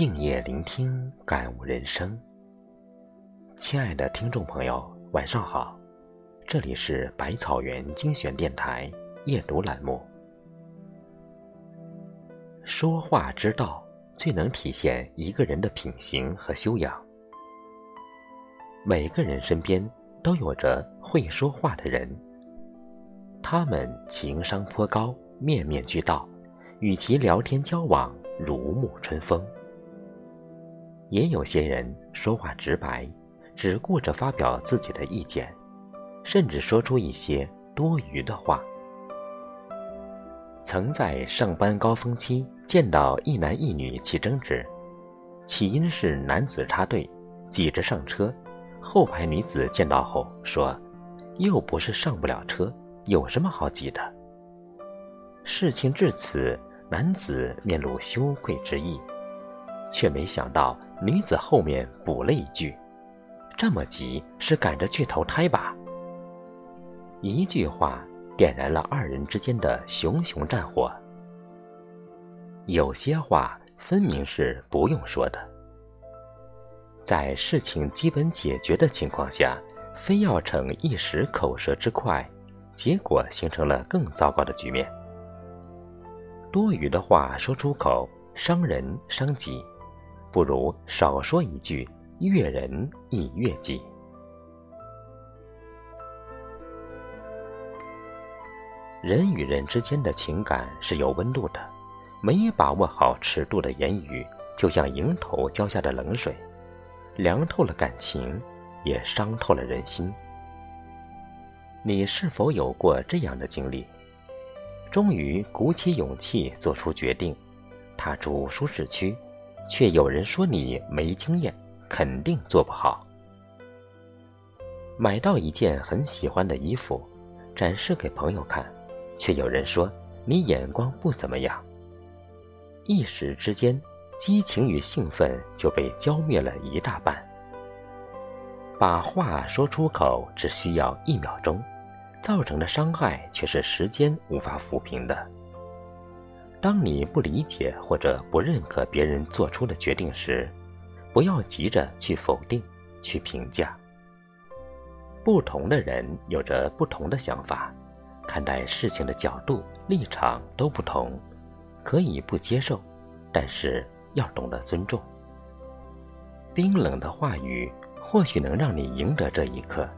静夜聆听，感悟人生。亲爱的听众朋友，晚上好，这里是百草园精选电台夜读栏目。说话之道，最能体现一个人的品行和修养。每个人身边都有着会说话的人，他们情商颇高，面面俱到，与其聊天交往如沐春风。也有些人说话直白，只顾着发表自己的意见，甚至说出一些多余的话。曾在上班高峰期见到一男一女起争执，起因是男子插队，挤着上车，后排女子见到后说：“又不是上不了车，有什么好挤的？”事情至此，男子面露羞愧之意，却没想到。女子后面补了一句：“这么急是赶着去投胎吧？”一句话点燃了二人之间的熊熊战火。有些话分明是不用说的，在事情基本解决的情况下，非要逞一时口舌之快，结果形成了更糟糕的局面。多余的话说出口，伤人伤己。不如少说一句，悦人亦悦己。人与人之间的情感是有温度的，没把握好尺度的言语，就像迎头浇下的冷水，凉透了感情，也伤透了人心。你是否有过这样的经历？终于鼓起勇气做出决定，踏出舒适区。却有人说你没经验，肯定做不好。买到一件很喜欢的衣服，展示给朋友看，却有人说你眼光不怎么样。一时之间，激情与兴奋就被浇灭了一大半。把话说出口只需要一秒钟，造成的伤害却是时间无法抚平的。当你不理解或者不认可别人做出的决定时，不要急着去否定、去评价。不同的人有着不同的想法，看待事情的角度、立场都不同，可以不接受，但是要懂得尊重。冰冷的话语或许能让你赢得这一刻，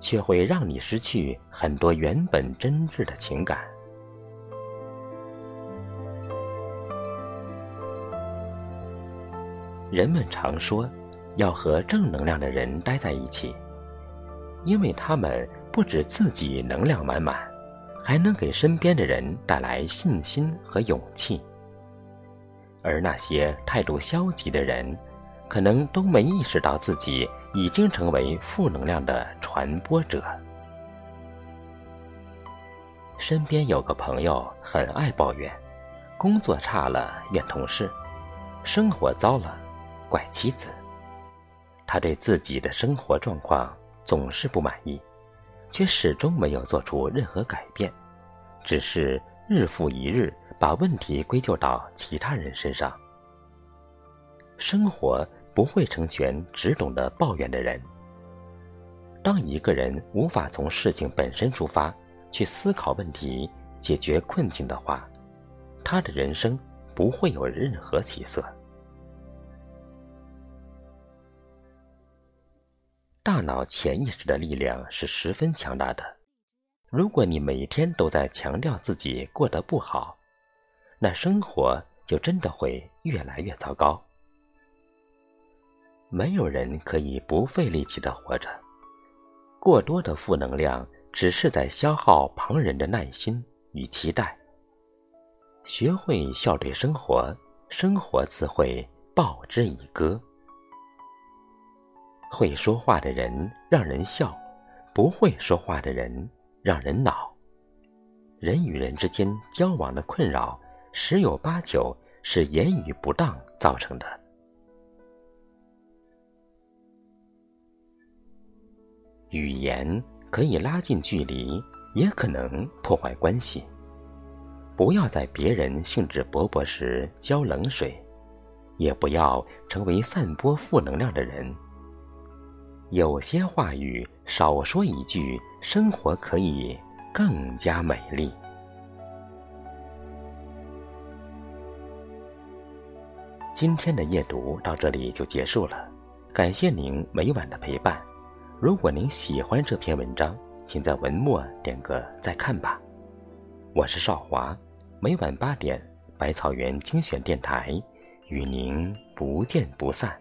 却会让你失去很多原本真挚的情感。人们常说，要和正能量的人待在一起，因为他们不止自己能量满满，还能给身边的人带来信心和勇气。而那些态度消极的人，可能都没意识到自己已经成为负能量的传播者。身边有个朋友很爱抱怨，工作差了怨同事，生活糟了。怪妻子，他对自己的生活状况总是不满意，却始终没有做出任何改变，只是日复一日把问题归咎到其他人身上。生活不会成全只懂得抱怨的人。当一个人无法从事情本身出发去思考问题、解决困境的话，他的人生不会有任何起色。大脑潜意识的力量是十分强大的。如果你每天都在强调自己过得不好，那生活就真的会越来越糟糕。没有人可以不费力气的活着，过多的负能量只是在消耗旁人的耐心与期待。学会笑对生活，生活自会报之以歌。会说话的人让人笑，不会说话的人让人恼。人与人之间交往的困扰，十有八九是言语不当造成的。语言可以拉近距离，也可能破坏关系。不要在别人兴致勃勃时浇冷水，也不要成为散播负能量的人。有些话语少说一句，生活可以更加美丽。今天的夜读到这里就结束了，感谢您每晚的陪伴。如果您喜欢这篇文章，请在文末点个再看吧。我是少华，每晚八点，百草园精选电台，与您不见不散。